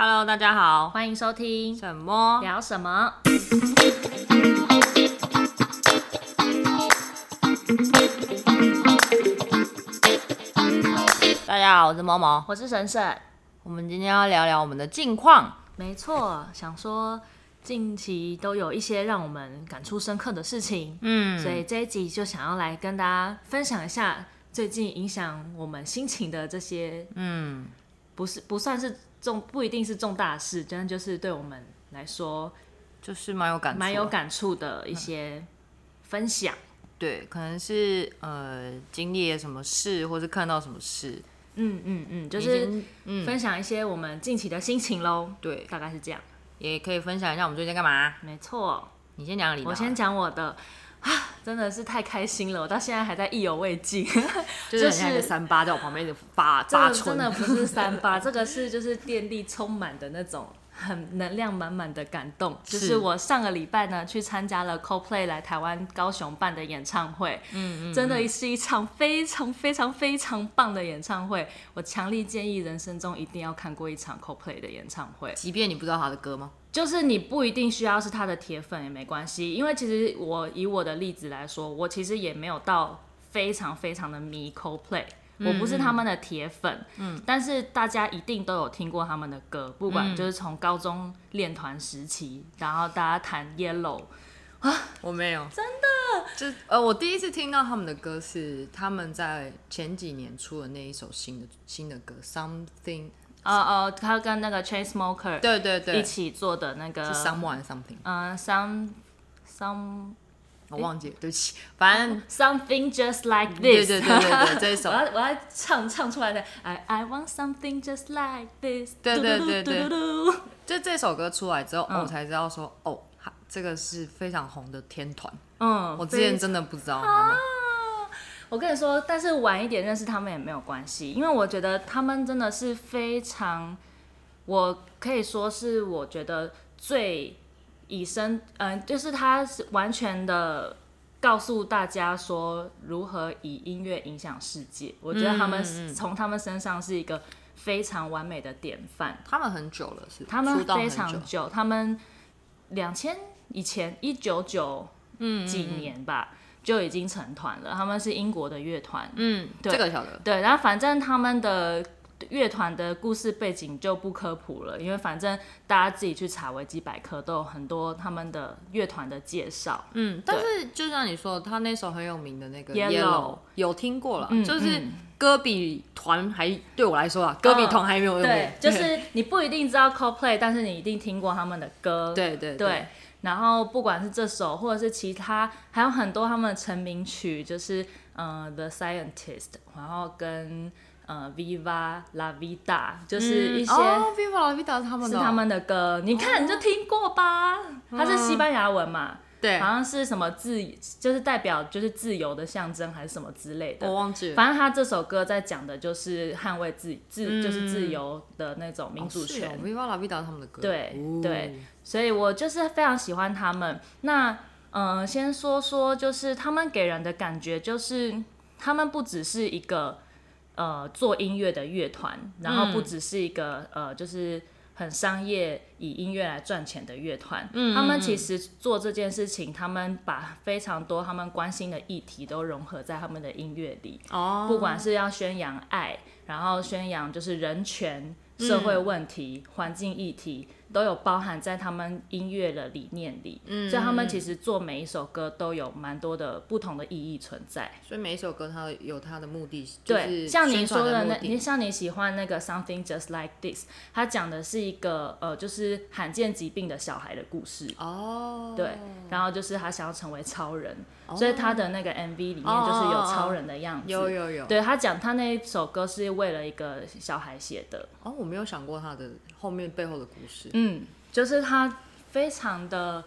Hello，大家好，欢迎收听什么聊什么？大家好，我是毛毛，我是婶婶。我们今天要聊聊我们的近况。没错，想说近期都有一些让我们感触深刻的事情，嗯，所以这一集就想要来跟大家分享一下最近影响我们心情的这些，嗯，不是不算是。重不一定是重大事，真的就是对我们来说，就是蛮有感触、蛮有感触的一些分享。嗯、对，可能是呃经历了什么事，或是看到什么事。嗯嗯嗯，就是分享一些我们近期的心情喽。对，大概是这样。也可以分享一下我们最近在干嘛。没错，你先讲你的。我先讲我的。啊，真的是太开心了！我到现在还在意犹未尽，就是像一个三八在我旁边就发发春，真的不是三八，这个是就是电力充满的那种很能量满满的感动。就是我上个礼拜呢去参加了 Coldplay 来台湾高雄办的演唱会，嗯，嗯嗯，真的是一场非常非常非常棒的演唱会。我强烈建议人生中一定要看过一场 Coldplay 的演唱会，即便你不知道他的歌吗？就是你不一定需要是他的铁粉也没关系，因为其实我以我的例子来说，我其实也没有到非常非常的迷 Coldplay，我不是他们的铁粉，嗯，但是大家一定都有听过他们的歌，不管就是从高中练团时期，然后大家弹 Yellow 啊，我没有，真的，就呃，我第一次听到他们的歌是他们在前几年出的那一首新的新的歌 Something。哦哦，他跟那个 Chainsmokers 对对对。一起做的那个是 Someone Something，嗯，Some Some 我忘记了，对不起，反正 Something Just Like This，对对对对对，这一首。我要我要唱唱出来的，I I Want Something Just Like This，对对对对，就这首歌出来之后，我才知道说，哦，这个是非常红的天团，嗯，我之前真的不知道他们。我跟你说，但是晚一点认识他们也没有关系，因为我觉得他们真的是非常，我可以说是我觉得最以身，嗯、呃，就是他是完全的告诉大家说如何以音乐影响世界。我觉得他们从他们身上是一个非常完美的典范。他们很久了，是他们非常久，他们两千以前一九九几年吧。就已经成团了，他们是英国的乐团。嗯，对这个晓得。对，然后反正他们的乐团的故事背景就不科普了，因为反正大家自己去查维基百科都有很多他们的乐团的介绍。嗯，但是就像你说，他那首很有名的那个 Yellow，有听过了，嗯、就是歌比团还对我来说啊，歌比团还没有用过。对，就是 你不一定知道 Coldplay，但是你一定听过他们的歌。对对对。对然后不管是这首，或者是其他，还有很多他们的成名曲，就是呃 The Scientist，然后跟呃 Viva La Vida，就是一些、嗯哦、Viva La Vida 是他们的、哦、是他们的歌，你看你就听过吧，哦、它是西班牙文嘛。对，好像是什么自，就是代表就是自由的象征，还是什么之类的。我忘记了。反正他这首歌在讲的就是捍卫自自，嗯、就是自由的那种民主权。哦、Viva La Vida 他们的歌。对、哦、对，所以我就是非常喜欢他们。那嗯、呃，先说说，就是他们给人的感觉，就是他们不只是一个呃做音乐的乐团，然后不只是一个、嗯、呃就是。很商业，以音乐来赚钱的乐团，嗯、他们其实做这件事情，他们把非常多他们关心的议题都融合在他们的音乐里。哦，不管是要宣扬爱，然后宣扬就是人权、社会问题、环、嗯、境议题。都有包含在他们音乐的理念里，嗯，所以他们其实做每一首歌都有蛮多的不同的意义存在。所以每一首歌它有它的目的，对，像您说的那，你像你喜欢那个 Something Just Like This，它讲的是一个呃，就是罕见疾病的小孩的故事。哦，对，然后就是他想要成为超人，哦、所以他的那个 MV 里面就是有超人的样子。有有有。对，他讲他那一首歌是为了一个小孩写的。哦，我没有想过他的后面背后的故事。嗯，就是他非常的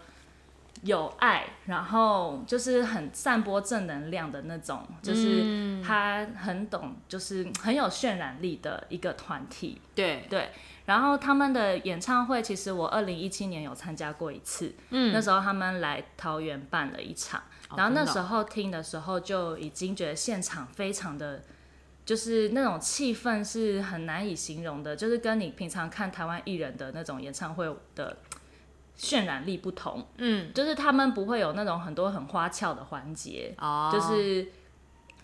有爱，然后就是很散播正能量的那种，就是他很懂，就是很有渲染力的一个团体。对对，然后他们的演唱会，其实我二零一七年有参加过一次，嗯，那时候他们来桃园办了一场，然后那时候听的时候就已经觉得现场非常的。就是那种气氛是很难以形容的，就是跟你平常看台湾艺人的那种演唱会的渲染力不同。嗯，就是他们不会有那种很多很花俏的环节，哦，就是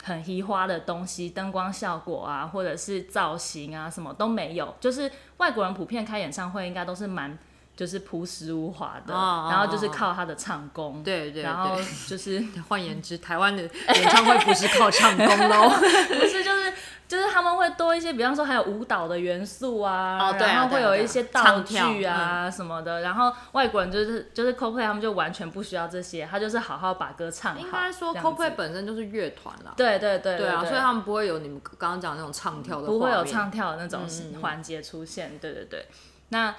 很移花的东西，灯光效果啊，或者是造型啊，什么都没有。就是外国人普遍开演唱会应该都是蛮。就是朴实无华的，哦、然后就是靠他的唱功，对对，对，然后就是 换言之，台湾的演唱会不是靠唱功喽，不是就是就是他们会多一些，比方说还有舞蹈的元素啊，哦、对啊，然后会有一些道具啊什么的，嗯、然后外国人就是就是 Coldplay 他们就完全不需要这些，他就是好好把歌唱好。应该说 Coldplay 本身就是乐团啦，对对对对啊，所以他们不会有你们刚刚讲的那种唱跳的，不会有唱跳的那种环节出现，嗯、对对对，那。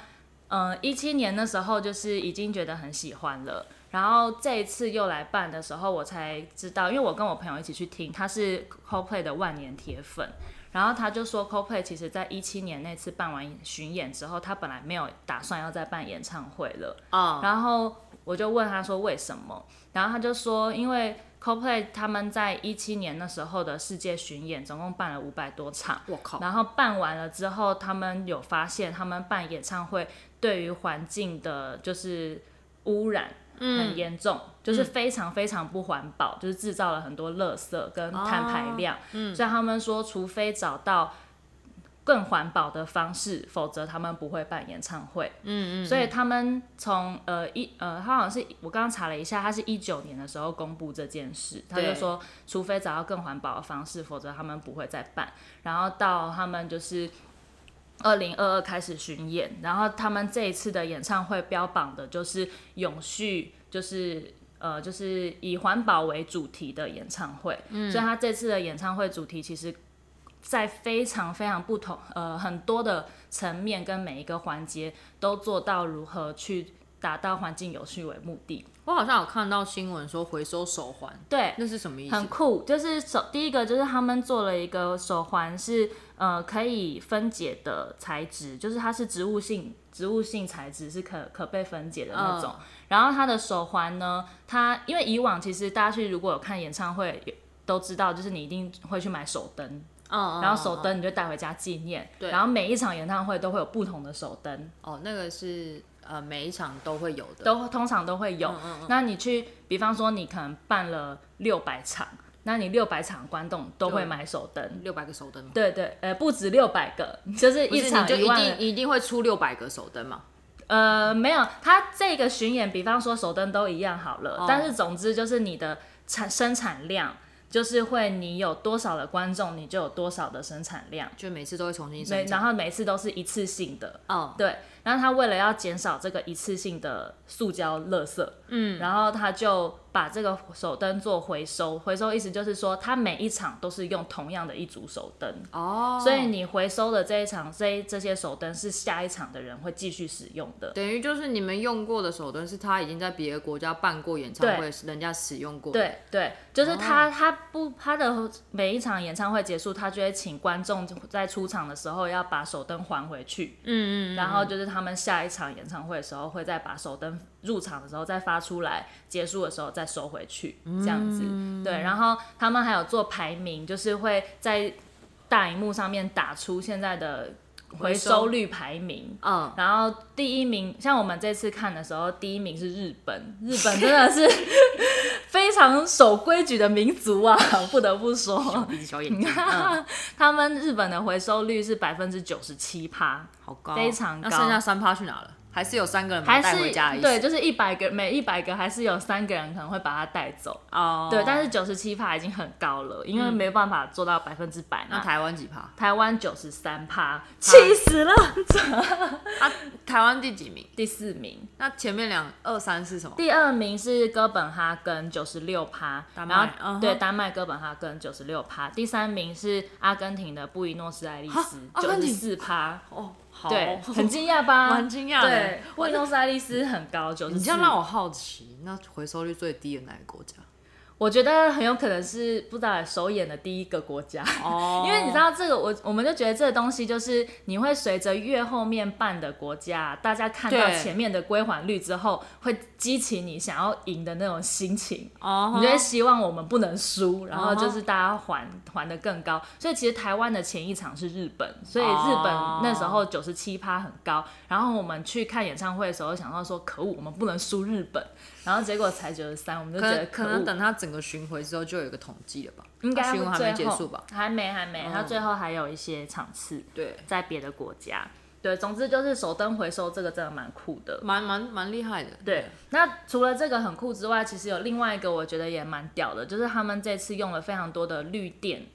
嗯，一七年的时候就是已经觉得很喜欢了，然后这一次又来办的时候，我才知道，因为我跟我朋友一起去听，他是 Coldplay 的万年铁粉，然后他就说 Coldplay 其实在一七年那次办完巡演之后，他本来没有打算要再办演唱会了，啊，然后我就问他说为什么，然后他就说因为。Coldplay 他们在一七年那时候的世界巡演，总共办了五百多场。我靠！然后办完了之后，他们有发现，他们办演唱会对于环境的，就是污染很严重，嗯、就是非常非常不环保，嗯、就是制造了很多垃圾跟碳排量。哦嗯、所以他们说，除非找到。更环保的方式，否则他们不会办演唱会。嗯嗯，所以他们从呃一呃，他好像是我刚刚查了一下，他是一九年的时候公布这件事，他就说，除非找到更环保的方式，否则他们不会再办。然后到他们就是二零二二开始巡演，然后他们这一次的演唱会标榜的就是永续，就是呃就是以环保为主题的演唱会。嗯，所以他这次的演唱会主题其实。在非常非常不同呃很多的层面跟每一个环节都做到如何去达到环境有序为目的。我好像有看到新闻说回收手环，对，那是什么意思？很酷，就是手第一个就是他们做了一个手环是呃可以分解的材质，就是它是植物性植物性材质是可可被分解的那种。嗯、然后它的手环呢，它因为以往其实大家去如果有看演唱会都知道，就是你一定会去买手灯。嗯，然后手灯你就带回家纪念。对，然后每一场演唱会都会有不同的手灯。哦，那个是呃每一场都会有的，都通常都会有。嗯嗯嗯。那你去，比方说你可能办了六百场，那你六百场观众都会买手灯，六百个手灯。对对，呃，不止六百个，就是一场就一定一定会出六百个手灯嘛？呃，没有，它这个巡演，比方说手灯都一样好了，哦，但是总之就是你的产生产量。就是会，你有多少的观众，你就有多少的生产量，就每次都会重新生产，然后每次都是一次性的，哦，对。然后他为了要减少这个一次性的塑胶垃圾，嗯，然后他就把这个手灯做回收。回收意思就是说，他每一场都是用同样的一组手灯哦，所以你回收的这一场这这些手灯是下一场的人会继续使用的。等于就是你们用过的手灯是他已经在别的国家办过演唱会，对人家使用过的。对对，就是他、哦、他不他的每一场演唱会结束，他就会请观众在出场的时候要把手灯还回去。嗯，嗯嗯，然后就是。他们下一场演唱会的时候，会再把手灯入场的时候再发出来，结束的时候再收回去，这样子。嗯、对，然后他们还有做排名，就是会在大荧幕上面打出现在的回收率排名。嗯，然后第一名，像我们这次看的时候，第一名是日本，日本真的是非常守规矩的民族啊，不得不说。小鼻子小眼睛。嗯、他们日本的回收率是百分之九十七趴。好高，非常高。那剩下三趴去哪了？还是有三个人把它带回家？对，就是一百个，每一百个还是有三个人可能会把它带走。哦。对，但是九十七趴已经很高了，因为没办法做到百分之百。那台湾几趴？台湾九十三趴，气死了！啊，台湾第几名？第四名。那前面两二三是什么？第二名是哥本哈根九十六趴，丹麦。对，丹麦哥本哈根九十六趴。第三名是阿根廷的布宜诺斯艾利斯九十四趴。哦。对，很惊讶吧？很惊讶的。对，布宜诺斯艾利斯很高，就是。你这样让我好奇，那回收率最低的哪个国家？我觉得很有可能是不知道首演的第一个国家，oh. 因为你知道这个，我我们就觉得这个东西就是你会随着越后面办的国家，大家看到前面的归还率之后，会激起你想要赢的那种心情，oh. 你就会希望我们不能输，然后就是大家还还的更高。所以其实台湾的前一场是日本，所以日本那时候九十七趴很高，然后我们去看演唱会的时候想到说，可恶，我们不能输日本。然后结果才九十三，我们就觉得可，可能等他整个巡回之后就有一个统计了吧？应该巡回还没结束吧？还没还没，他最后还有一些场次。对，在别的国家。对，总之就是手灯回收这个真的蛮酷的，蛮蛮蛮厉害的。对，那除了这个很酷之外，其实有另外一个我觉得也蛮屌的，就是他们这次用了非常多的绿电。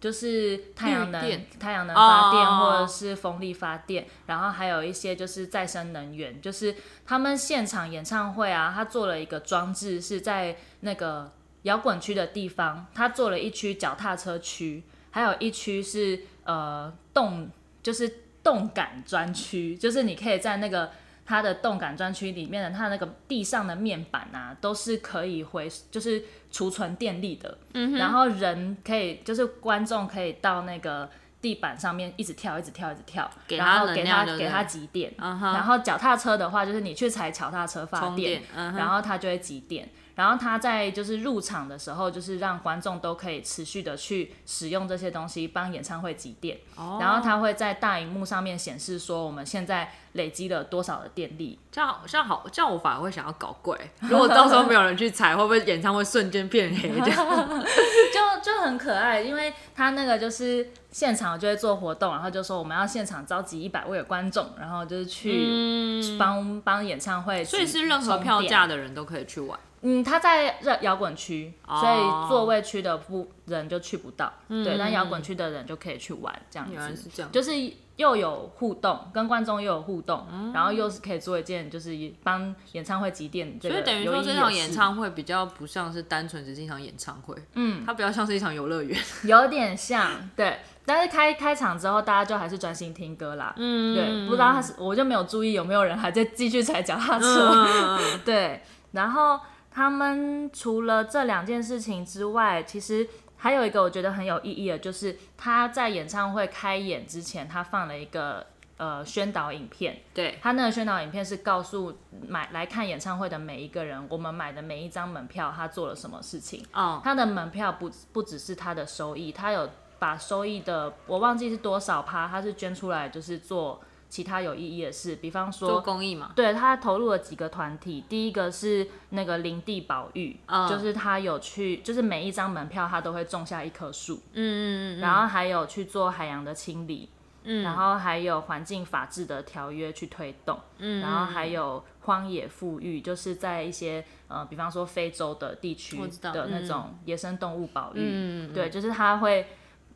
就是太阳能、太阳能发电或者是风力发电，然后还有一些就是再生能源。就是他们现场演唱会啊，他做了一个装置，是在那个摇滚区的地方，他做了一区脚踏车区，还有一区是呃动，就是动感专区，就是你可以在那个。它的动感专区里面的，它的那个地上的面板啊，都是可以回，就是储存电力的。然后人可以，就是观众可以到那个地板上面一直跳，一直跳，一直跳，然后给他给他集电。嗯哼。然后脚踏车的话，就是你去踩脚踏车发电，嗯，然后它就会集电。然后他在就是入场的时候，就是让观众都可以持续的去使用这些东西，帮演唱会集电。哦。然后他会在大荧幕上面显示说我们现在累积了多少的电力。这样这样好，这样我反而会想要搞怪。如果到时候没有人去踩，会不会演唱会瞬间变黑？这样 就就很可爱，因为他那个就是现场就会做活动，然后就说我们要现场召集一百位的观众，然后就是去帮、嗯、帮演唱会。所以是任何票价的人都可以去玩。嗯，他在热摇滚区，所以座位区的不人就去不到，嗯、对，但摇滚区的人就可以去玩，这样子，原来是这样，就是又有互动，跟观众又有互动，嗯、然后又是可以做一件就是帮演唱会集电，所以等于说这场演唱会比较不像是单纯只是一场演唱会，嗯，它比较像是一场游乐园，有点像，对，但是开开场之后大家就还是专心听歌啦，嗯，对，不知道他是我就没有注意有没有人还在继续踩脚踏车，嗯、对，然后。他们除了这两件事情之外，其实还有一个我觉得很有意义的，就是他在演唱会开演之前，他放了一个呃宣导影片。对，他那个宣导影片是告诉买来看演唱会的每一个人，我们买的每一张门票，他做了什么事情。哦，他的门票不不只是他的收益，他有把收益的我忘记是多少趴，他是捐出来就是做。其他有意义的事，比方说做公益嘛，对，他投入了几个团体，第一个是那个林地保育，嗯，就是他有去，就是每一张门票他都会种下一棵树，嗯嗯嗯，然后还有去做海洋的清理，嗯，然后还有环境法治的条约去推动，嗯，然后还有荒野富裕，就是在一些呃，比方说非洲的地区的那种野生动物保育，嗯，对，就是他会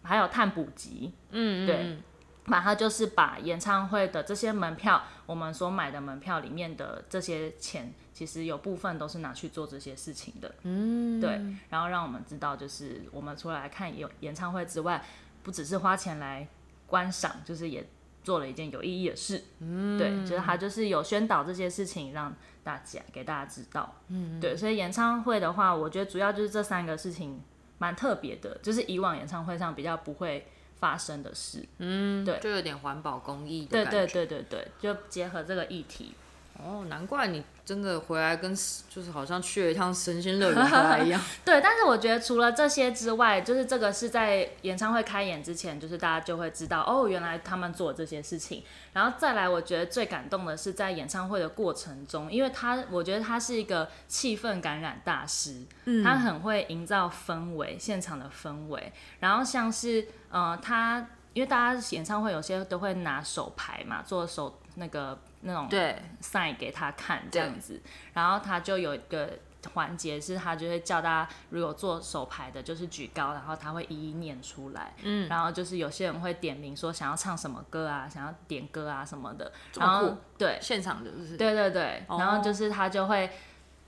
还有碳捕集，嗯，对。把它就是把演唱会的这些门票，我们所买的门票里面的这些钱，其实有部分都是拿去做这些事情的。嗯，对。然后让我们知道，就是我们除了来看有演唱会之外，不只是花钱来观赏，就是也做了一件有意义的事。嗯，对，就是他就是有宣导这些事情，让大家给大家知道。嗯，对。所以演唱会的话，我觉得主要就是这三个事情蛮特别的，就是以往演唱会上比较不会。发生的事，嗯，对，就有点环保公益的对对对对对，就结合这个议题。哦，难怪你真的回来跟就是好像去了一趟神仙乐园回来 一样。对，但是我觉得除了这些之外，就是这个是在演唱会开演之前，就是大家就会知道哦，原来他们做这些事情。然后再来，我觉得最感动的是在演唱会的过程中，因为他我觉得他是一个气氛感染大师，嗯，他很会营造氛围，现场的氛围。然后像是呃，他因为大家演唱会有些都会拿手牌嘛，做手那个。那种对。sign 给他看这样子，然后他就有一个环节是，他就会叫大家如果做手牌的，就是举高，然后他会一一念出来，嗯，然后就是有些人会点名说想要唱什么歌啊，想要点歌啊什么的，然后对。现场就是？对对对，然后就是他就会，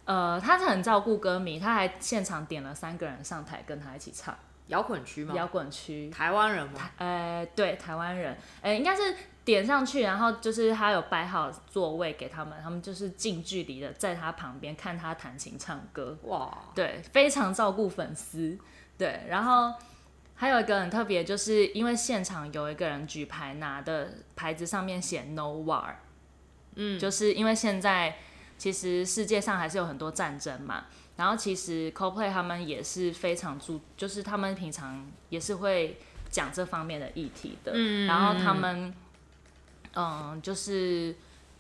呃，他是很照顾歌迷，他还现场点了三个人上台跟他一起唱。摇滚区吗？摇滚区，台湾人吗？呃，对，台湾人，呃，应该是点上去，然后就是他有摆好座位给他们，他们就是近距离的在他旁边看他弹琴唱歌。哇，对，非常照顾粉丝。对，然后还有一个很特别，就是因为现场有一个人举牌，拿的牌子上面写 “No War”，嗯，就是因为现在其实世界上还是有很多战争嘛。然后其实 Coldplay 他们也是非常注，就是他们平常也是会讲这方面的议题的。嗯，然后他们，嗯，就是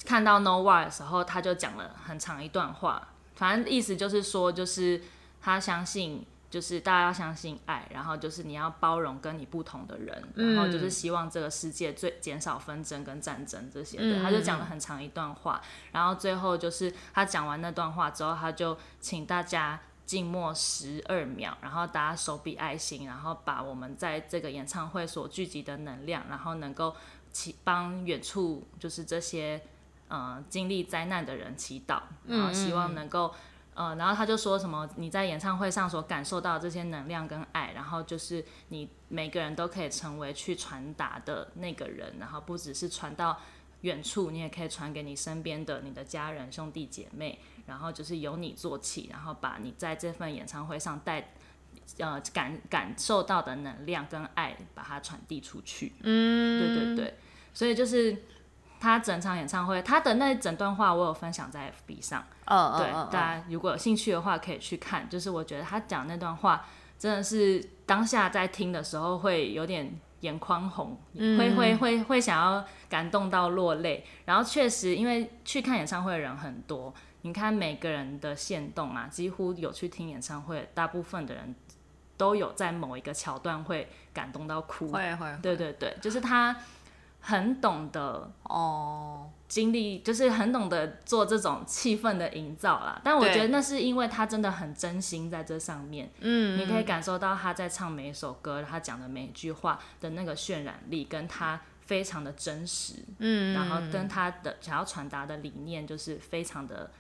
看到 No War 的时候，他就讲了很长一段话，反正意思就是说，就是他相信。就是大家要相信爱，然后就是你要包容跟你不同的人，嗯、然后就是希望这个世界最减少纷争跟战争这些的。嗯、他就讲了很长一段话，然后最后就是他讲完那段话之后，他就请大家静默十二秒，然后大家手比爱心，然后把我们在这个演唱会所聚集的能量，然后能够祈帮远处就是这些呃经历灾难的人祈祷，然后希望能够。呃，然后他就说什么你在演唱会上所感受到的这些能量跟爱，然后就是你每个人都可以成为去传达的那个人，然后不只是传到远处，你也可以传给你身边的你的家人、兄弟姐妹，然后就是由你做起，然后把你在这份演唱会上带呃感感受到的能量跟爱，把它传递出去。嗯，对对对，所以就是。他整场演唱会，他的那整段话我有分享在 FB 上，嗯、对，大家如果有兴趣的话可以去看。就是我觉得他讲那段话真的是当下在听的时候会有点眼眶红，嗯、会会会会想要感动到落泪。然后确实，因为去看演唱会的人很多，你看每个人的线动啊，几乎有去听演唱会，大部分的人都有在某一个桥段会感动到哭。会会，对对对，就是他。很懂得哦，经历就是很懂得做这种气氛的营造啦。但我觉得那是因为他真的很真心在这上面。嗯，你可以感受到他在唱每一首歌，他讲的每一句话的那个渲染力，跟他非常的真实。嗯，然后跟他的想要传达的理念就是非常的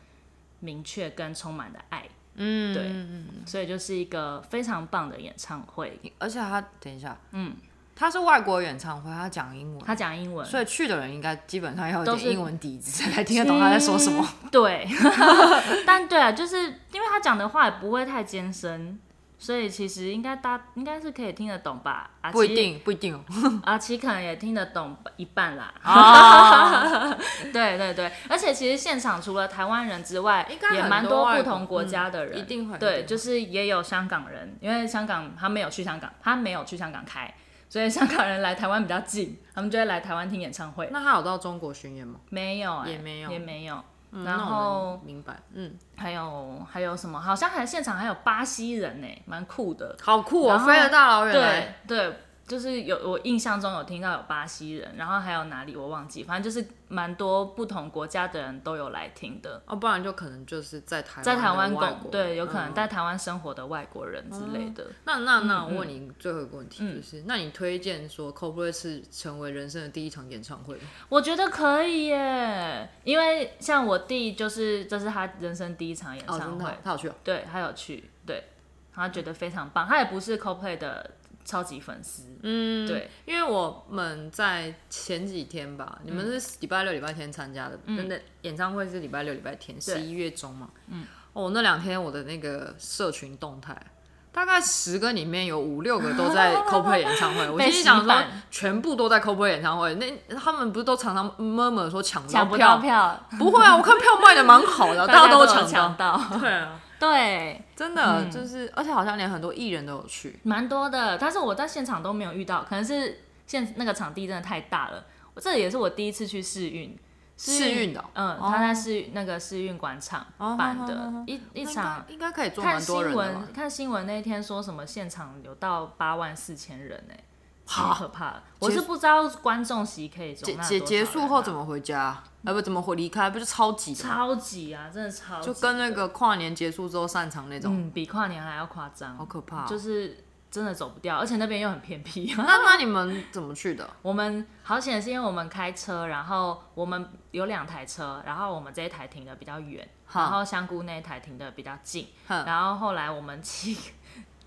明确跟充满的爱。嗯，对，所以就是一个非常棒的演唱会。而且他等一下，嗯。他是外国演唱会，他讲英文，他讲英文，所以去的人应该基本上要有点英文底子才听得懂他在说什么。对，但对啊，就是因为他讲的话也不会太艰深，所以其实应该大应该是可以听得懂吧？不一定，不一定哦。阿奇可能也听得懂一半啦。啊，对对对，而且其实现场除了台湾人之外，应该也蛮多不同国家的人，一定会。对，就是也有香港人，因为香港他没有去香港，他没有去香港开。所以 香港人来台湾比较近，他们就会来台湾听演唱会。那他有到中国巡演吗？没有、欸，也没有，也没有。嗯、然后明白，嗯，还有还有什么？好像还现场还有巴西人呢、欸，蛮酷的。好酷哦，后飞了大老远来。对对。就是有我印象中有听到有巴西人，然后还有哪里我忘记，反正就是蛮多不同国家的人都有来听的。哦，不然就可能就是在台在台湾工对，有可能在台湾生活的外国人之类的。嗯、那那那我问你最后一个问题，就是、嗯、那你推荐说 Coldplay 是成为人生的第一场演唱会吗？我觉得可以耶，因为像我弟就是这是他人生第一场演唱会，哦、他有去、哦，对，他有去，对，他觉得非常棒，他也不是 Coldplay 的。超级粉丝，嗯，对，因为我们在前几天吧，嗯、你们是礼拜六、礼拜天参加的，真的、嗯、演唱会是礼拜六、礼拜天，十一月中嘛，嗯，哦，那两天我的那个社群动态，大概十个里面有五六个都在 Coldplay 演唱会，我心想说全部都在 Coldplay 演唱会，那他们不是都常常 murmur 说抢不到票？不会啊，我看票卖的蛮好的，大家都抢到，对啊。对，真的、嗯、就是，而且好像连很多艺人都有去，蛮多的。但是我在现场都没有遇到，可能是现那个场地真的太大了。我这也是我第一次去试运，试运的，嗯，他在试那个试运广场办的，一一场。应该可以坐蛮多人的。看新闻，看新闻那一天说什么现场有到八万四千人呢、欸，好可怕。我是不知道观众席可以结结结束后怎么回家。啊不怎么回离开？不就超级，超级啊，真的超挤，就跟那个跨年结束之后散场那种，嗯，比跨年还要夸张，好可怕，就是真的走不掉，而且那边又很偏僻。那那你们怎么去的？我们好险是因为我们开车，然后我们有两台车，然后我们这一台停的比较远，然后香菇那一台停的比较近，然后后来我们骑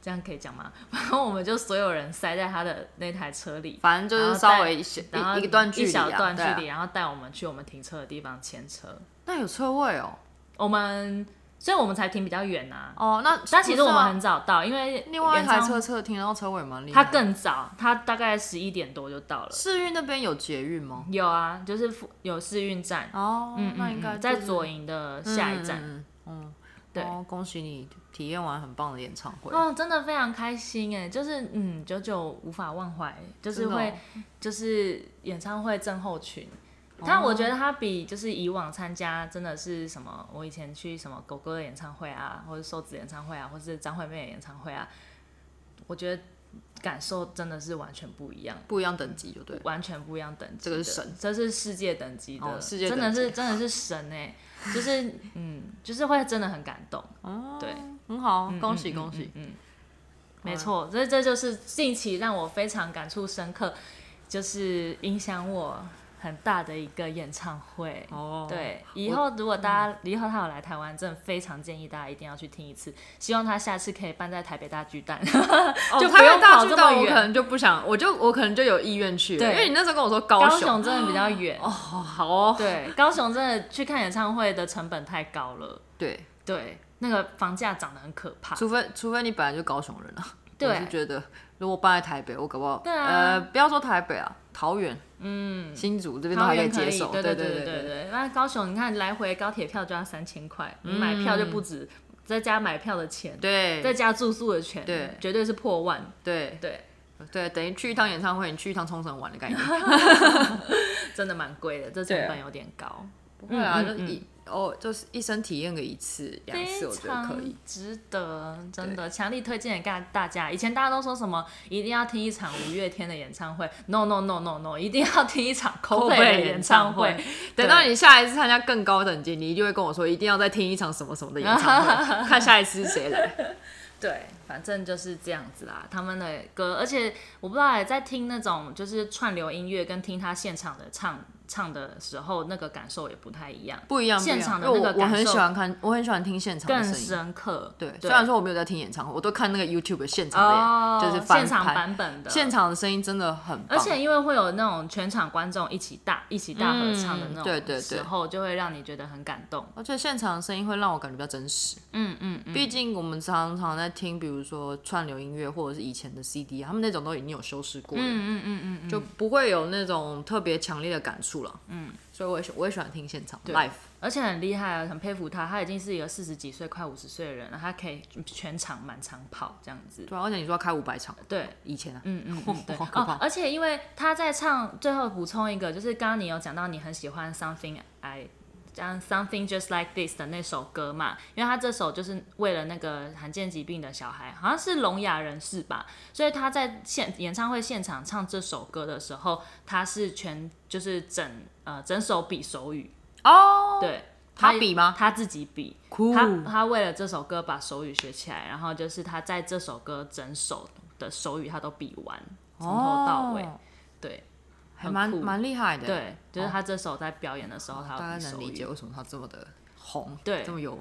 这样可以讲吗？然后我们就所有人塞在他的那台车里，反正就是稍微一然后一一段距离、啊，一小段距离，啊、然后带我们去我们停车的地方牵车。那有车位哦，我们所以我们才停比较远啊。哦，那但其实我们很早到，因为另外一台车车停到车位蛮厉害。他更早，他大概十一点多就到了。市运那边有捷运吗？有啊，就是有市运站。哦，嗯，那应该、就是、在左营的下一站。嗯，嗯对、哦，恭喜你体验完很棒的演唱会。哦，真的非常开心哎，就是嗯，久久无法忘怀，就是会、哦，就是演唱会症候群。但我觉得他比就是以往参加真的是什么，我以前去什么狗哥的演唱会啊，或者瘦子演唱会啊，或是张惠妹的演唱会啊，我觉得感受真的是完全不一样，不一样等级就对，完全不一样等级。这个是神，这是世界等级的，哦、世界真的是真的是神哎，就是嗯，就是会真的很感动。哦，对，很好，嗯、恭喜恭喜，嗯，没错，这这就是近期让我非常感触深刻，就是影响我。很大的一个演唱会哦，oh, 对，以后如果大家、嗯、以后他有来台湾，真的非常建议大家一定要去听一次。希望他下次可以办在台北大巨蛋，哦、就不用跑这么远。我可能就不想，我就我可能就有意愿去，对，因为你那时候跟我说高雄，高雄真的比较远哦，好哦，对，高雄真的去看演唱会的成本太高了，对对，那个房价涨得很可怕，除非除非你本来就高雄人啊，对，我是觉得如果搬在台北，我搞不好，啊，呃，不要说台北啊，桃园。嗯，新竹这边都还可以接受，对对对对对对。那高雄，你看来回高铁票就要三千块，你买票就不止，再加买票的钱，对，再加住宿的钱，对，绝对是破万，对对对，等于去一趟演唱会，你去一趟冲绳玩的概念，真的蛮贵的，这成本有点高。不会啊，就一。哦，就是一生体验个一次两次，我觉得可以，值得，真的强力推荐给大家。以前大家都说什么一定要听一场五月天的演唱会，no no no no no，一定要听一场 Coldplay 的演唱会。等到你下一次参加更高等级，你一定会跟我说一定要再听一场什么什么的演唱会，看下一次是谁来。对，反正就是这样子啦。他们的歌，而且我不知道哎，在听那种就是串流音乐，跟听他现场的唱。唱的时候那个感受也不太一样，不一样。现场的那个感受，我很喜欢看，我很喜欢听现场的声音，更深刻。对，虽然说我没有在听演唱会，我都看那个 YouTube 现场的，就是现场版本的。现场的声音真的很棒，而且因为会有那种全场观众一起大一起大合唱的那种对对对时候，就会让你觉得很感动。而且现场的声音会让我感觉比较真实。嗯嗯，毕竟我们常常在听，比如说串流音乐或者是以前的 CD，他们那种都已经有修饰过了，嗯嗯嗯，就不会有那种特别强烈的感触了。嗯。所以我也喜我也喜欢听现场 live，而且很厉害啊，很佩服他，他已经是一个四十几岁、快五十岁的人了，他可以全场满场跑这样子。对，而且你说要开五百场，对，以前啊，嗯嗯，嗯 对哦，而且因为他在唱，最后补充一个，就是刚刚你有讲到你很喜欢 Something I。像 Something Just Like This 的那首歌嘛，因为他这首就是为了那个罕见疾病的小孩，好像是聋哑人士吧，所以他在现演唱会现场唱这首歌的时候，他是全就是整呃整首比手语哦，oh, 对，他比吗？他自己比，cool. 他他为了这首歌把手语学起来，然后就是他在这首歌整首的手语他都比完，从头到尾，oh. 对。还蛮蛮厉害的，对，就是他这首在表演的时候，他大概能理解为什么他这么的红，对，这么有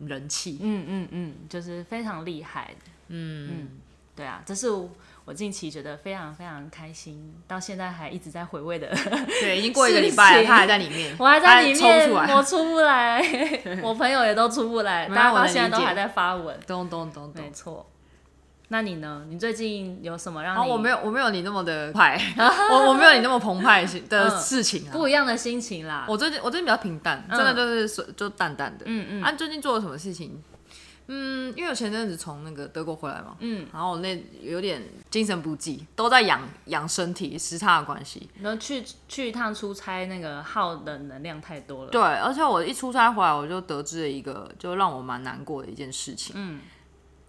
人气，嗯嗯嗯，就是非常厉害，嗯。嗯，对啊，这是我近期觉得非常非常开心，到现在还一直在回味的，对，已经 过一个礼拜了，他还在里面，我还在里面，我出不来，我朋友也都出不来，大家到现在都还在发文，咚咚咚咚，没错。那你呢？你最近有什么让你？哦，我没有，我没有你那么的快，我我没有你那么澎湃的 事情啊，不一样的心情啦。我最近我最近比较平淡，真的就是就淡淡的。嗯嗯。啊，最近做了什么事情？嗯，因为我前阵子从那个德国回来嘛，嗯，然后我那有点精神不济，都在养养身体，时差的关系。然后去去一趟出差，那个耗的能量太多了。对，而且我一出差回来，我就得知了一个就让我蛮难过的一件事情。嗯。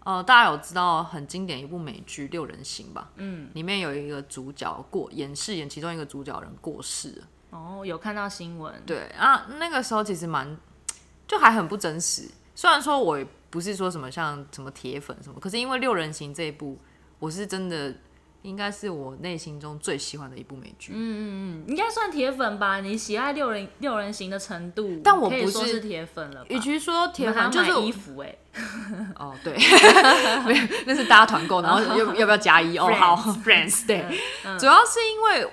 呃，大家有知道很经典一部美剧《六人行》吧？嗯，里面有一个主角过演饰演其中一个主角人过世了。哦，有看到新闻。对啊，那个时候其实蛮就还很不真实。虽然说我也不是说什么像什么铁粉什么，可是因为《六人行》这一部，我是真的。应该是我内心中最喜欢的一部美剧。嗯嗯嗯，应该算铁粉吧？你喜爱六人六人行的程度，但我不是是铁粉了。与其说铁粉，就是衣服哎。哦，对，那是大家团购，然后要 要不要加一？哦，好，Friends，对，主要是因为。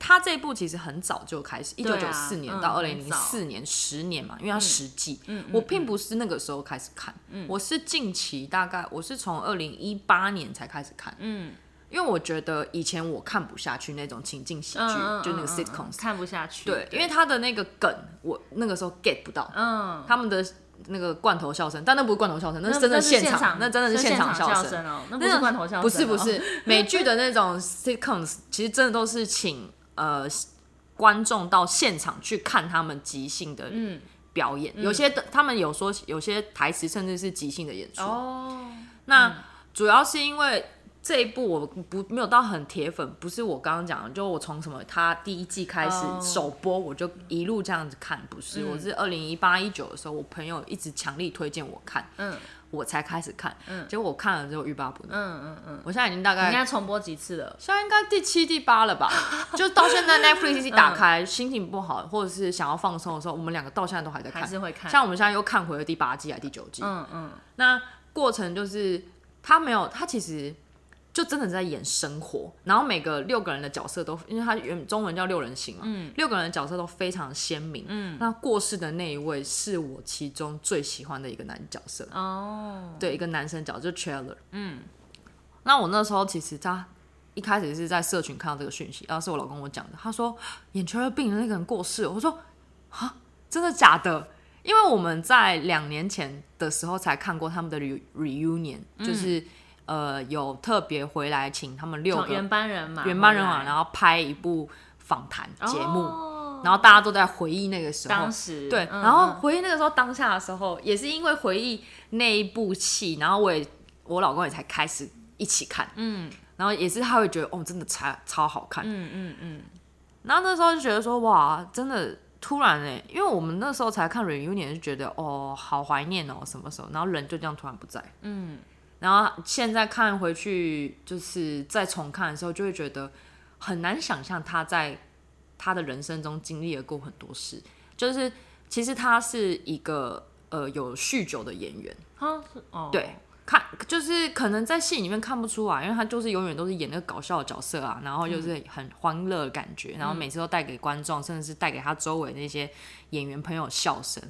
他这一部其实很早就开始，一九九四年到二零零四年，十年嘛，因为它十季。我并不是那个时候开始看，我是近期大概我是从二零一八年才开始看。嗯，因为我觉得以前我看不下去那种情境喜剧，就那个 sitcoms 看不下去。对，因为他的那个梗我那个时候 get 不到。嗯，他们的那个罐头笑声，但那不是罐头笑声，那是真的现场，那真的是现场笑声。哦，那不是罐头笑声，不是不是。美剧的那种 sitcoms，其实真的都是请。呃，观众到现场去看他们即兴的表演，嗯、有些的他们有说有些台词甚至是即兴的演出。哦，那、嗯、主要是因为这一部我不没有到很铁粉，不是我刚刚讲的，就我从什么他第一季开始首播，我就一路这样子看，不是，嗯、我是二零一八一九的时候，我朋友一直强力推荐我看。嗯。我才开始看，结果我看了之后欲罢不能。嗯嗯嗯，我现在已经大概应该重播几次了，现在应该第七、第八了吧？就到现在 Netflix 一打开，心情不好或者是想要放松的时候，我们两个到现在都还在看，还是会看。像我们现在又看回了第八季还第九季。嗯嗯，那过程就是他没有，他其实。就真的在演生活，然后每个六个人的角色都，因为他原中文叫六人行嘛，嗯、六个人的角色都非常鲜明。嗯，那过世的那一位是我其中最喜欢的一个男角色。哦，对，一个男生角色，就 Chandler。嗯，那我那时候其实他一开始是在社群看到这个讯息，然后是我老公我讲的，他说演 Chandler Bing 的那个人过世，我说啊，真的假的？因为我们在两年前的时候才看过他们的 reunion，就是。呃，有特别回来请他们六个原班人马，原班人马，然后拍一部访谈节目，哦、然后大家都在回忆那个时候，当时对，嗯、然后回忆那个时候当下的时候，也是因为回忆那一部戏，然后我也我老公也才开始一起看，嗯，然后也是他会觉得哦，真的超超好看，嗯嗯嗯，嗯然后那时候就觉得说哇，真的突然哎，因为我们那时候才看 reunion 就觉得哦，好怀念哦，什么时候，然后人就这样突然不在，嗯。然后现在看回去，就是再重看的时候，就会觉得很难想象他在他的人生中经历了过很多事。就是其实他是一个呃有酗酒的演员，哦，对，看就是可能在戏里面看不出来，因为他就是永远都是演那个搞笑的角色啊，然后就是很欢乐的感觉，嗯、然后每次都带给观众，甚至是带给他周围那些演员朋友笑声。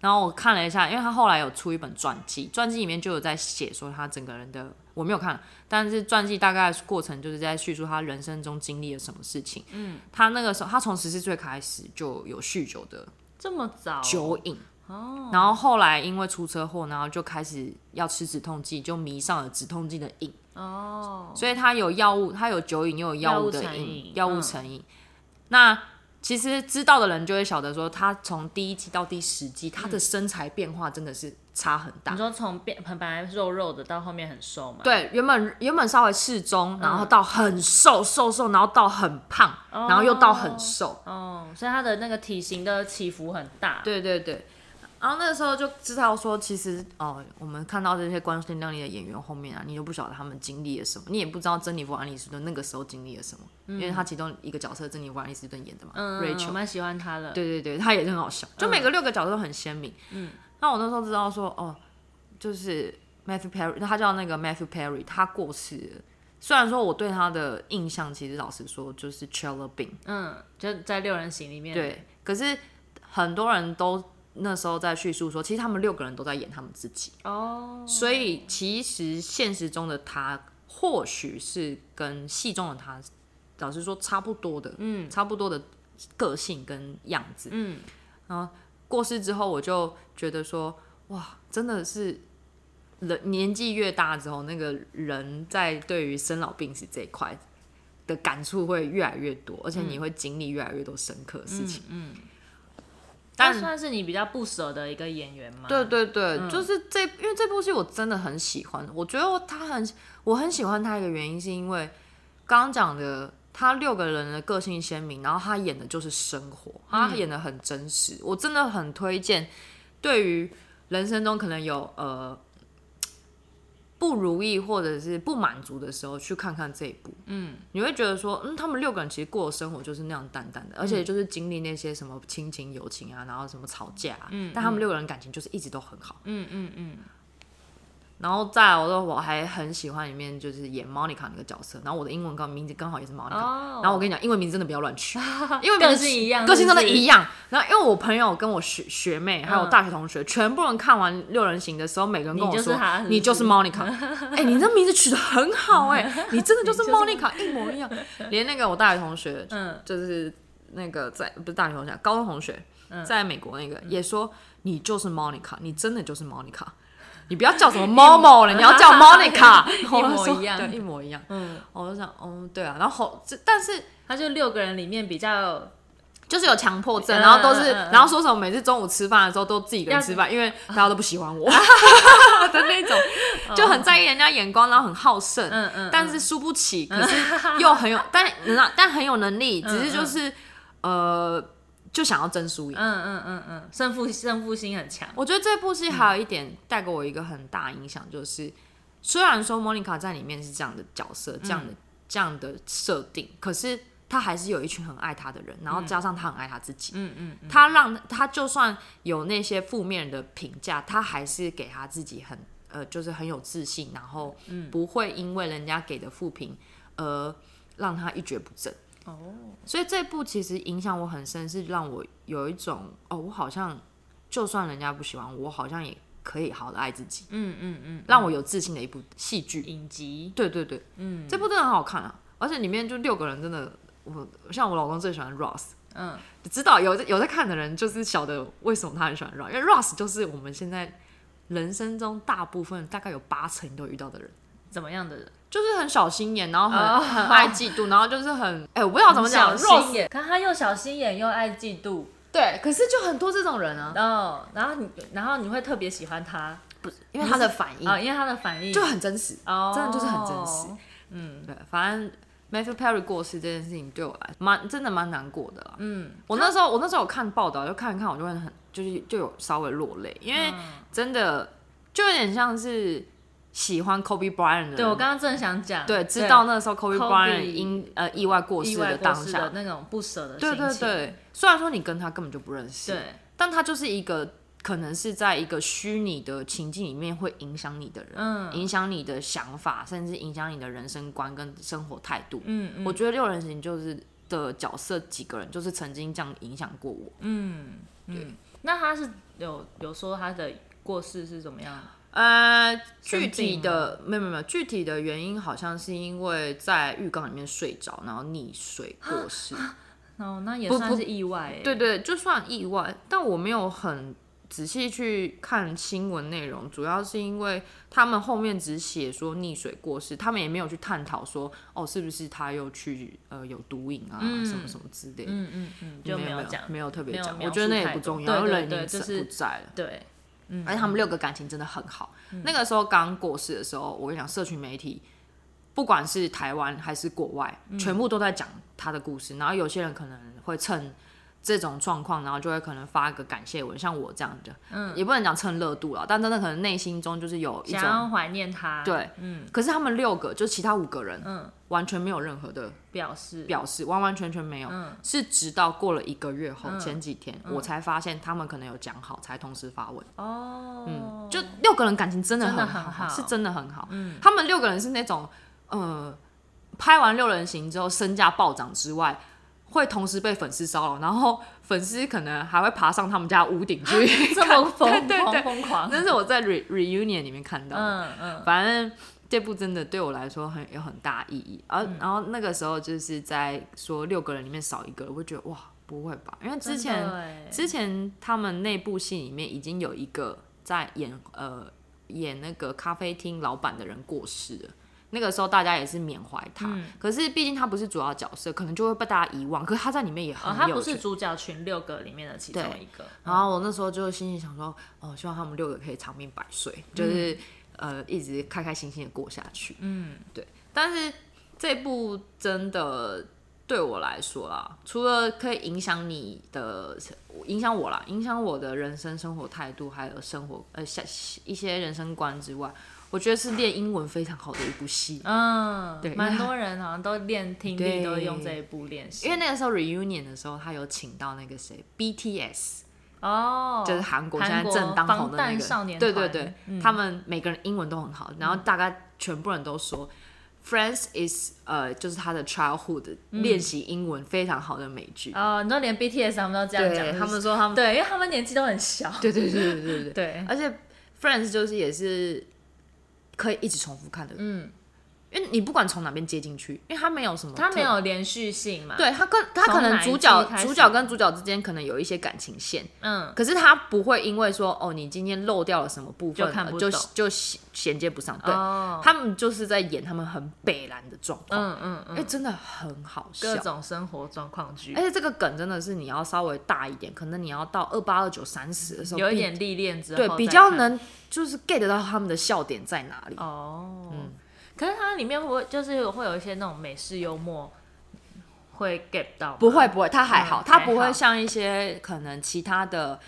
然后我看了一下，因为他后来有出一本传记，传记里面就有在写说他整个人的，我没有看，但是传记大概过程就是在叙述他人生中经历了什么事情。嗯，他那个时候，他从十四岁开始就有酗酒的，这么早酒瘾哦。然后后来因为出车祸，然后就开始要吃止痛剂，就迷上了止痛剂的瘾哦。所以他有药物，他有酒瘾又有药物的瘾，药物成瘾。嗯、那其实知道的人就会晓得，说他从第一季到第十季，他的身材变化真的是差很大。你说从变本来肉肉的，到后面很瘦嘛？对，原本原本稍微适中，然后到很瘦瘦瘦，然后到很胖，然后又到很瘦。哦，所以他的那个体型的起伏很大。对对对。然后那个时候就知道说，其实哦，我们看到这些光鲜亮丽的演员后面啊，你都不晓得他们经历了什么，你也不知道珍妮弗·安妮斯顿那个时候经历了什么，嗯、因为他其中一个角色珍妮弗·安妮斯顿演的嘛，Rachel，我蛮喜欢他的。对对对，他也是很好笑，就每个六个角色都很鲜明。嗯，那我那时候知道说，哦，就是 Matthew Perry，他叫那个 Matthew Perry，他过世了。虽然说我对他的印象，其实老实说就是 Chandler Bing，嗯，就在六人行里面。对，可是很多人都。那时候在叙述说，其实他们六个人都在演他们自己。哦，oh. 所以其实现实中的他或许是跟戏中的他，老实说差不多的，嗯，差不多的个性跟样子，嗯，然后过世之后，我就觉得说，哇，真的是人年纪越大之后，那个人在对于生老病死这一块的感触会越来越多，而且你会经历越来越多深刻的事情，嗯。嗯但算是你比较不舍的一个演员嘛？对对对，嗯、就是这，因为这部戏我真的很喜欢。我觉得他很，我很喜欢他一个原因是因为刚刚讲的，他六个人的个性鲜明，然后他演的就是生活，他演的很真实。嗯、我真的很推荐，对于人生中可能有呃不如意或者是不满足的时候，去看看这一部，嗯，你会觉得说，嗯，他们六个人其实过的生活就是那样淡淡的，而且就是经历那些什么亲情、友情啊，然后什么吵架，啊，嗯，但他们六个人感情就是一直都很好，嗯嗯嗯。嗯然后再来，我说我还很喜欢里面就是演 Monica 那个角色，然后我的英文刚名字刚好也是 Monica，、oh. 然后我跟你讲，英文名字真的不要乱取，因为个性一样，个性真的一样。然后因为我朋友跟我学学妹还有大学同学，嗯、全部人看完六人行的时候，每个人跟我说，你就是，是，是，你就是 Monica，哎、欸，你这名字取得很好哎、欸，你真的就是 Monica，一模一样。连那个我大学同学，嗯，就是那个在不是大学同学，高中同学，在美国那个、嗯、也说你就是 Monica，你真的就是 Monica。你不要叫什么 Momo 了，你要叫 Monica，一模一样，对，一模一样。嗯，我就想，哦，对啊，然后这，但是他就六个人里面比较，就是有强迫症，然后都是，然后说什么每次中午吃饭的时候都自己一个人吃饭，因为大家都不喜欢我。的那种，就很在意人家眼光，然后很好胜，嗯嗯，但是输不起，可是又很有，但但很有能力，只是就是呃。就想要争输赢，嗯嗯嗯嗯，胜负胜负心很强。我觉得这部戏还有一点带给我一个很大影响，就是、嗯、虽然说莫妮卡在里面是这样的角色，这样的、嗯、这样的设定，可是她还是有一群很爱她的人，然后加上她很爱她自己，嗯嗯，她让她就算有那些负面的评价，她还是给她自己很呃，就是很有自信，然后不会因为人家给的负评而让她一蹶不振。哦，oh. 所以这部其实影响我很深，是让我有一种哦，我好像就算人家不喜欢我，我好像也可以好好的爱自己。嗯嗯嗯，让我有自信的一部戏剧。影集。对对对，嗯，这部真的很好看啊，而且里面就六个人真的，我像我老公最喜欢 Ross，嗯，知道有有在看的人就是晓得为什么他很喜欢 Ross，因为 Ross 就是我们现在人生中大部分大概有八成都遇到的人，怎么样的人？就是很小心眼，然后很、oh, 很爱嫉妒，然后就是很哎、欸，我不知道怎么讲，小心眼，可他又小心眼又爱嫉妒，对，可是就很多这种人啊。哦，oh, 然后你，然后你会特别喜欢他，不是因为他的反应啊，因为他的反应就很真实，哦，oh, 真的就是很真实。嗯，对，反正 Matthew Perry 过世这件事情对我来蛮真的蛮难过的啦。嗯，我那时候我那时候有看报道，就看一看，我就会很就是就有稍微落泪，因为真的就有点像是。喜欢 Kobe Bryant 的，对，我刚刚正想讲，对，知道那时候 Kobe Bryant 因呃意外过世的当下的那种不舍的心情。对对对，虽然说你跟他根本就不认识，对，但他就是一个可能是在一个虚拟的情境里面会影响你的人，嗯，影响你的想法，甚至影响你的人生观跟生活态度。嗯嗯，我觉得六人行就是的角色几个人就是曾经这样影响过我。嗯，对。那他是有有说他的过世是怎么样？呃，具体的没有没有没有，具体的原因好像是因为在浴缸里面睡着，然后溺水过世。哦，那也算是意外。对对，就算意外，但我没有很仔细去看新闻内容，主要是因为他们后面只写说溺水过世，他们也没有去探讨说哦，是不是他又去呃有毒瘾啊、嗯、什么什么之类的。嗯嗯嗯，就没有讲，没有特别讲。我觉得那也不重要，因为人已经不在了。对。嗯，而且他们六个感情真的很好。嗯、那个时候刚过世的时候，我跟你讲，社群媒体不管是台湾还是国外，嗯、全部都在讲他的故事。然后有些人可能会趁这种状况，然后就会可能发个感谢文，像我这样的，嗯，也不能讲蹭热度了，但真的可能内心中就是有一种想怀念他。对，嗯。可是他们六个，就其他五个人，嗯。完全没有任何的表示，表示完完全全没有，嗯、是直到过了一个月后，嗯、前几天、嗯、我才发现他们可能有讲好，才同时发文。哦，嗯，就六个人感情真的很好，真的很好，是真的很好。嗯，他们六个人是那种，呃，拍完六人行之后身价暴涨之外，会同时被粉丝骚扰，然后粉丝可能还会爬上他们家屋顶去，这么疯狂，疯狂。那是我在 re reunion 里面看到的，嗯嗯，反正。这部真的对我来说很有很大意义，而、嗯、然后那个时候就是在说六个人里面少一个，我会觉得哇，不会吧？因为之前之前他们那部戏里面已经有一个在演呃演那个咖啡厅老板的人过世了，那个时候大家也是缅怀他，嗯、可是毕竟他不是主要角色，可能就会被大家遗忘。可是他在里面也很有、哦，他不是主角群六个里面的其中一个。然后我那时候就心里想说，哦，希望他们六个可以长命百岁，就是。嗯呃，一直开开心心的过下去。嗯，对。但是这部真的对我来说啦，除了可以影响你的、影响我啦，影响我的人生生活态度，还有生活呃，一些人生观之外，我觉得是练英文非常好的一部戏。嗯，对，蛮多人好像都练听力，都用这一部练习。因为那个时候 reunion 的时候，他有请到那个谁，BTS。哦，就是韩国现在正当红的那个，对对对，嗯、他们每个人英文都很好，然后大概全部人都说、嗯、Friends is 呃，就是他的 childhood 练习、嗯、英文非常好的美剧。哦，你知道连 BTS 他们都这样讲，他们说他们对，因为他们年纪都很小。对对对对对对，对，而且 Friends 就是也是可以一直重复看的。嗯。因为你不管从哪边接进去，因为它没有什么，它没有连续性嘛。对，它跟它可能主角主角跟主角之间可能有一些感情线，嗯，可是它不会因为说哦，你今天漏掉了什么部分，就看不，就就衔接不上。对，他们就是在演他们很北蓝的状况，嗯嗯嗯，哎，真的很好笑，各种生活状况剧。而且这个梗真的是你要稍微大一点，可能你要到二八二九三十的时候，有一点历练之后，对，比较能就是 get 到他们的笑点在哪里。哦，嗯。可是它里面会不会就是会有一些那种美式幽默会 get 到？不会不会，它还好，它不会像一些可能其他的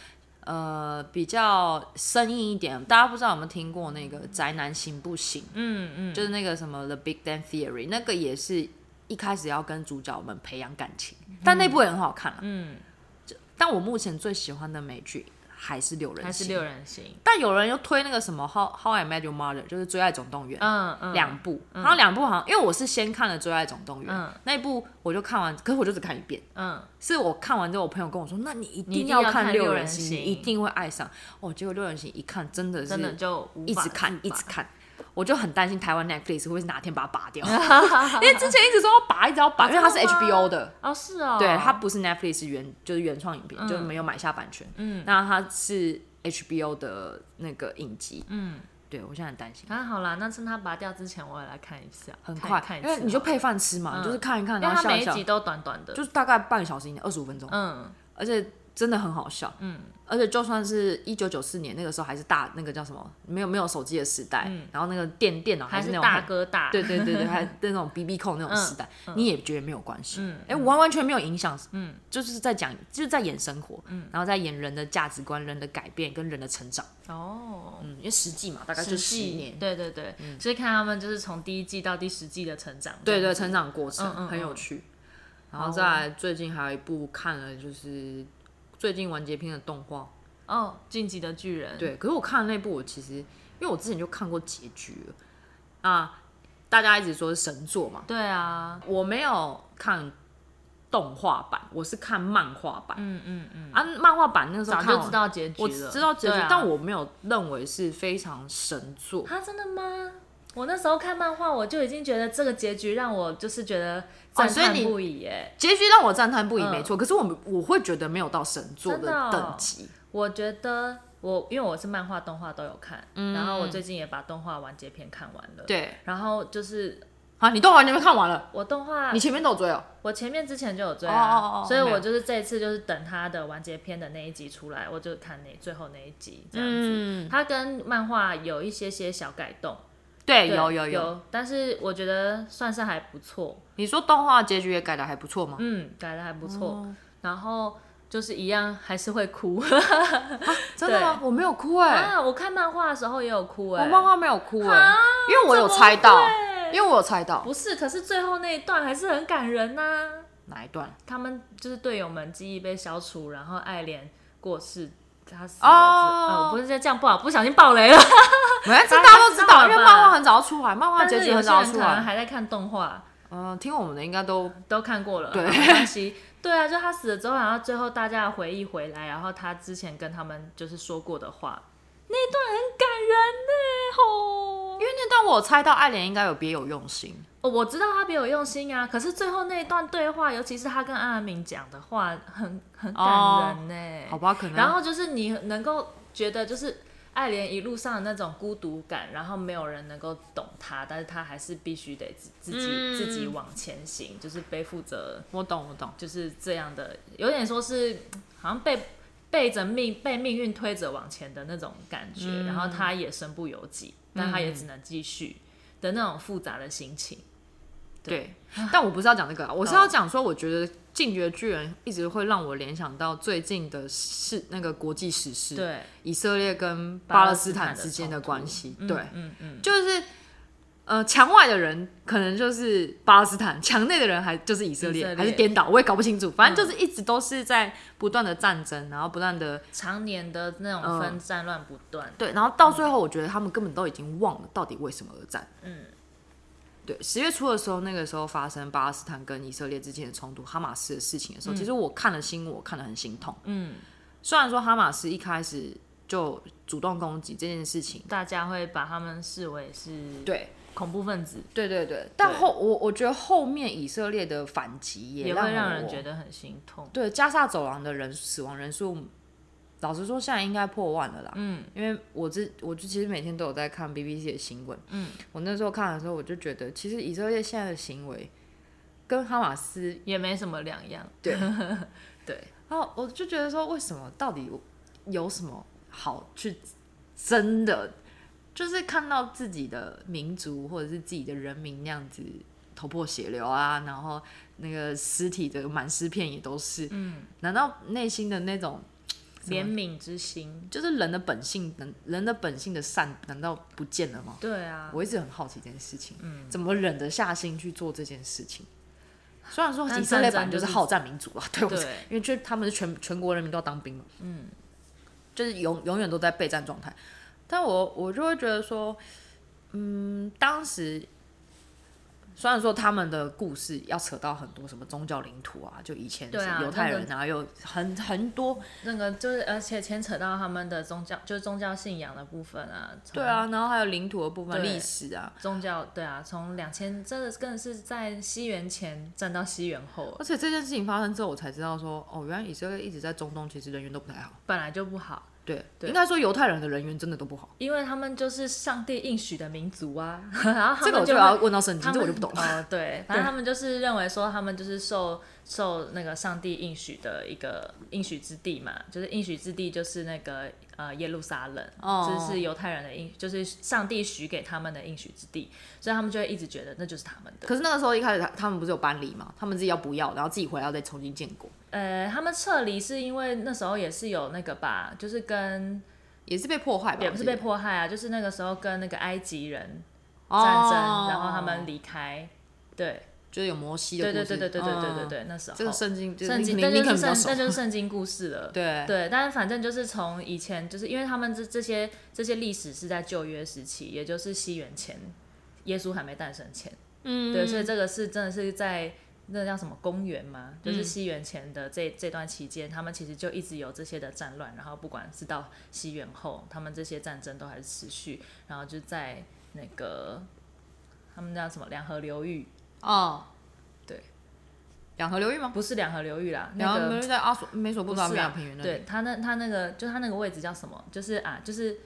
呃比较生硬一点。大家不知道有没有听过那个宅男行不行？嗯嗯，就是那个什么 The Big Bang Theory，那个也是一开始要跟主角们培养感情，但那部也很好看啊。嗯，但我目前最喜欢的美剧。还是六人行，还是六人行，但有人又推那个什么 How How I Met Your Mother，就是《最爱总动员》。嗯嗯，两部，然后两部好像，因为我是先看了《最爱总动员》，嗯。那一部我就看完，可是我就只看一遍。嗯，是我看完之后，我朋友跟我说，那你一定要看六人行，你一定会爱上。哦，结果六人行一看，真的是真的就一直看一直看，我就很担心台湾 Netflix 会不会哪天把它拔掉，因为之前一直说要拔，一直要拔，因为它是 HBO 的。哦，是哦，对，它不是 Netflix 原就是原创影片，就没有买下版权。嗯，那它是 HBO 的那个影集。嗯，对我现在很担心。那好啦，那趁它拔掉之前，我也来看一下，很快，看一因为你就配饭吃嘛，就是看一看，然后它每一集都短短的，就是大概半个小时以内，二十五分钟。嗯，而且真的很好笑。嗯。而且就算是一九九四年那个时候，还是大那个叫什么，没有没有手机的时代，嗯、然后那个电电脑还是那种大哥大，对对对对，还那种 BB 扣那种时代，嗯、你也觉得没有关系，哎、嗯，完完全没有影响，嗯，就是在讲就是在演生活，嗯，然后在演人的价值观、人的改变跟人的成长，哦，嗯，因为实际嘛，大概就十年，对对对，嗯、所以看他们就是从第一季到第十季的成长，对，对对，成长过程很有趣，然后再来最近还有一部看了，就是最近完结篇的动画。哦，进击的巨人。对，可是我看的那部，我其实因为我之前就看过结局了啊，大家一直说是神作嘛。对啊，我没有看动画版，我是看漫画版。嗯嗯嗯。啊，漫画版那个时候早就知道结局了，我知道结局，啊、但我没有认为是非常神作。啊，真的吗？我那时候看漫画，我就已经觉得这个结局让我就是觉得赞叹不已耶。结局让我赞叹不已，没错。可是我我会觉得没有到神作的等级。我觉得我因为我是漫画、动画都有看，嗯、然后我最近也把动画完结篇看完了。对，然后就是啊，你动画完结篇看完了？我动画你前面都有追哦？我前面之前就有追啊，所以我就是这一次就是等他的完结篇的那一集出来，我就看那最后那一集这样子。嗯、它跟漫画有一些些小改动，对，有有有，有，但是我觉得算是还不错。你说动画结局也改的还不错吗？嗯，改的还不错，哦、然后。就是一样，还是会哭。真的吗？我没有哭哎。啊，我看漫画的时候也有哭哎。我漫画没有哭哎，因为我有猜到，因为我有猜到。不是，可是最后那一段还是很感人呐。哪一段？他们就是队友们记忆被消除，然后爱莲过世，他死了。哦，不是这样，不好，不小心爆雷了。没，这大家都知道，因为漫画很早出来，漫画结局很早出来。还在看动画。嗯，听我们的应该都都看过了，对，没关系。对啊，就他死了之后，然后最后大家的回忆回来，然后他之前跟他们就是说过的话，那段很感人呢，吼。因为那段我猜到爱莲应该有别有用心。哦，我知道他别有用心啊，可是最后那一段对话，尤其是他跟阿尔敏讲的话，很很感人呢。好吧，可能。然后就是你能够觉得就是。艾连一路上的那种孤独感，然后没有人能够懂他，但是他还是必须得自自己、嗯、自己往前行，就是背负着。我懂，我懂，就是这样的，有点说是好像被背着命被命运推着往前的那种感觉，嗯、然后他也身不由己，但他也只能继续的那种复杂的心情。对，但我不是要讲这个啊，我是要讲说，我觉得《进击的巨人》一直会让我联想到最近的事，那个国际时事，对，以色列跟巴勒斯坦之间的关系，对，嗯嗯，嗯，就是。呃，墙外的人可能就是巴勒斯坦，墙内的人还就是以色列，还是颠倒，我也搞不清楚。反正就是一直都是在不断的战争，嗯、然后不断的常年的那种分战乱不断、呃。对，然后到最后，我觉得他们根本都已经忘了到底为什么而战。嗯，对。十月初的时候，那个时候发生巴勒斯坦跟以色列之间的冲突，哈马斯的事情的时候，嗯、其实我看了新闻，我看得很心痛。嗯，虽然说哈马斯一开始就主动攻击这件事情，大家会把他们视为是对。恐怖分子，对对对，但后我我觉得后面以色列的反击也，也会让人觉得很心痛。对，加沙走廊的人死亡人数，老实说现在应该破万了啦。嗯，因为我这我就其实每天都有在看 BBC 的新闻。嗯，我那时候看的时候，我就觉得其实以色列现在的行为跟哈马斯也没什么两样。对 对，然后我就觉得说，为什么到底有什么好去真的？就是看到自己的民族或者是自己的人民那样子头破血流啊，然后那个尸体的满尸片也都是，嗯，难道内心的那种怜悯之心，就是人的本性，人的本性的善，难道不见了吗？对啊，我一直很好奇这件事情，嗯，怎么忍得下心去做这件事情？虽然说以色列版就是好战民族啊，对不对？因为就他们是全全国人民都要当兵嘛，嗯，就是永永远都在备战状态。但我我就会觉得说，嗯，当时虽然说他们的故事要扯到很多什么宗教领土啊，就以前是犹太人啊，有很很多那个就是而且牵扯到他们的宗教，就是宗教信仰的部分啊。对啊，然后还有领土的部分、历史啊，宗教对啊，从两千真的更是在西元前站到西元后，而且这件事情发生之后，我才知道说，哦，原来以色列一直在中东其实人缘都不太好，本来就不好。对，对应该说犹太人的人缘真的都不好，因为他们就是上帝应许的民族啊。然后这个我就要问到圣经，这我就不懂了。哦，对，反正他们就是认为说他们就是受受那个上帝应许的一个应许之地嘛，就是应许之地就是那个。呃，耶路撒冷，这、哦、是犹太人的应，就是上帝许给他们的应许之地，所以他们就会一直觉得那就是他们的。可是那个时候一开始他他们不是有搬离嘛？他们自己要不要，然后自己回来再重新建国。呃，他们撤离是因为那时候也是有那个吧，就是跟也是被迫害吧，也不是被迫害啊，就是那个时候跟那个埃及人战争，哦、然后他们离开，对。就是有摩西的故事，对对对对对对对对，那时候这个圣经，圣经，那就是圣，那就是圣经故事了。对对，但是反正就是从以前，就是因为他们这这些这些历史是在旧约时期，也就是西元前，耶稣还没诞生前。嗯，对，所以这个是真的是在那叫什么公元嘛，就是西元前的这这段期间，他们其实就一直有这些的战乱，然后不管是到西元后，他们这些战争都还是持续，然后就在那个他们叫什么两河流域。哦，对，两河流域吗？不是两河流域啦，两河流域在阿索美索不达米亚平原那里。对，他那他那个就他那个位置叫什么？就是啊，就是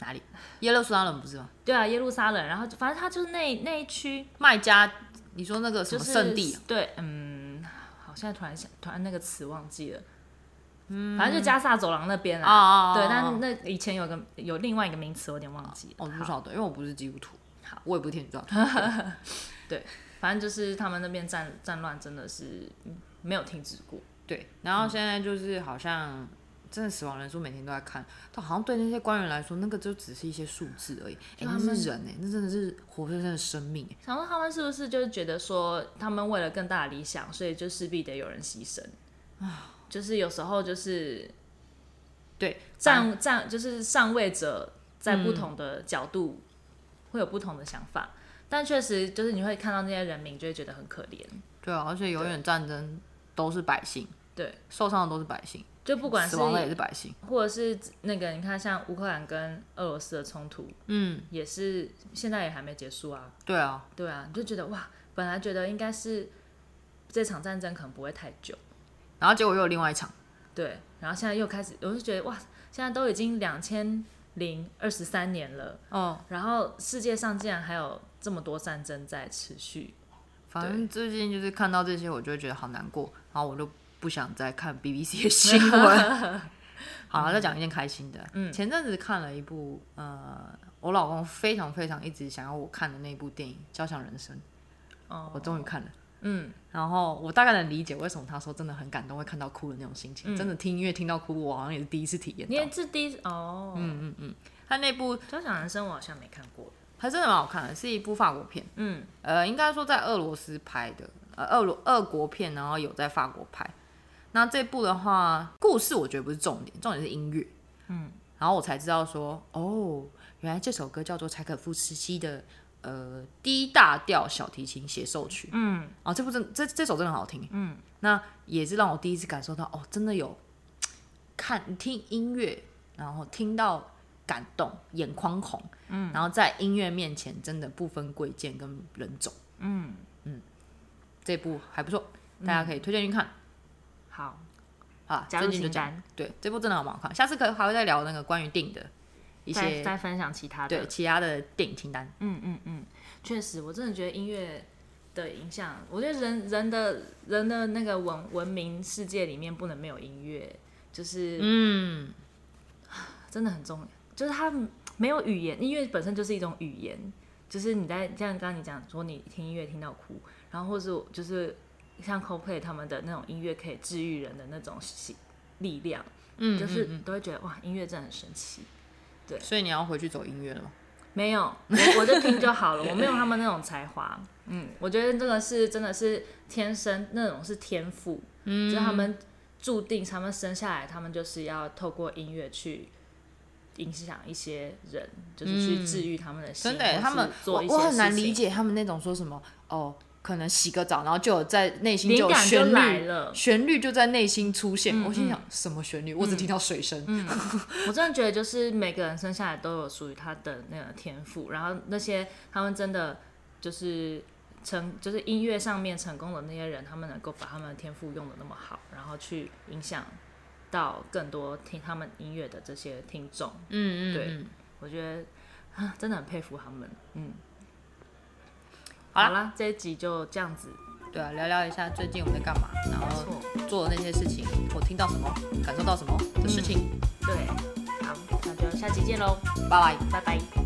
哪里？耶路撒冷不是吗？对啊，耶路撒冷。然后反正他就是那那一区麦加，你说那个什么圣地？对，嗯，好，现在突然想，突然那个词忘记了。嗯，反正就加萨走廊那边啊。对，但那以前有个有另外一个名词，我有点忘记了。我不晓得，因为我不是基督徒。我也不天主教，对，反正就是他们那边战战乱真的是没有停止过，对。然后现在就是好像真的死亡人数每天都在看，但好像对那些官员来说，那个就只是一些数字而已。哎，那是人哎，那真的是活生生的生命。想问他们是不是就是觉得说，他们为了更大的理想，所以就势必得有人牺牲啊？就是有时候就是对站站就是上位者在不同的角度。会有不同的想法，但确实就是你会看到那些人民，就会觉得很可怜。对啊，而且永远战争都是百姓，对，受伤的都是百姓，就不管是死亡的也是百姓，或者是那个你看像乌克兰跟俄罗斯的冲突，嗯，也是现在也还没结束啊。对啊，对啊，你就觉得哇，本来觉得应该是这场战争可能不会太久，然后结果又有另外一场，对，然后现在又开始，我就觉得哇，现在都已经两千。零二十三年了，哦，然后世界上竟然还有这么多战争在持续，反正最近就是看到这些，我就会觉得好难过，然后我就不想再看 BBC 的 新闻。好了，再讲一件开心的，嗯，前阵子看了一部，呃，我老公非常非常一直想要我看的那部电影《交响人生》，哦，我终于看了。嗯，然后我大概能理解为什么他说真的很感动，会看到哭的那种心情。嗯、真的听音乐听到哭，我好像也是第一次体验到。你也是第一次哦。嗯嗯嗯，他那部《交响人生》我好像没看过，还真的蛮好看的，是一部法国片。嗯，呃，应该说在俄罗斯拍的，呃，俄罗俄国片，然后有在法国拍。那这部的话，故事我觉得不是重点，重点是音乐。嗯，然后我才知道说，哦，原来这首歌叫做柴可夫斯基的。呃低大调小提琴协奏曲，嗯，啊，这部真这这首真的很好听，嗯，那也是让我第一次感受到，哦，真的有看听音乐，然后听到感动，眼眶红，嗯，然后在音乐面前真的不分贵贱跟人种，嗯。嗯，这部还不错，大家可以推荐去看，好，啊，加入清单，对，这部真的很好看，下次可还会再聊那个关于电影的。一些再分享其他的，对其他的电影清单。嗯嗯嗯，确实，我真的觉得音乐的影响，我觉得人人的人的那个文文明世界里面不能没有音乐，就是嗯，真的很重要。就是它没有语言，音乐本身就是一种语言，就是你在像刚刚你讲说你听音乐听到哭，然后或是就是像 Coldplay 他们的那种音乐可以治愈人的那种力量，嗯，就是都会觉得哇，音乐真的很神奇。对，所以你要回去走音乐了吗？没有，我我就听就好了。我没有他们那种才华。嗯，我觉得这个是真的是天生那种是天赋，嗯，就是他们注定，他们生下来，他们就是要透过音乐去影响一些人，就是去治愈他们的心。真的，他们我我很难理解他们那种说什么哦。可能洗个澡，然后就有在内心就有旋律，旋律就在内心出现。嗯、我心想，什么旋律？嗯、我只听到水声。嗯、我真的觉得，就是每个人生下来都有属于他的那个天赋，然后那些他们真的就是成，就是音乐上面成功的那些人，他们能够把他们的天赋用的那么好，然后去影响到更多听他们音乐的这些听众。嗯嗯，对，我觉得啊，真的很佩服他们。嗯。好啦，这一集就这样子。对啊，聊聊一下最近我们在干嘛，然后做的那些事情，我听到什么，感受到什么的事情。对，好，那就下期见喽，拜拜，拜拜。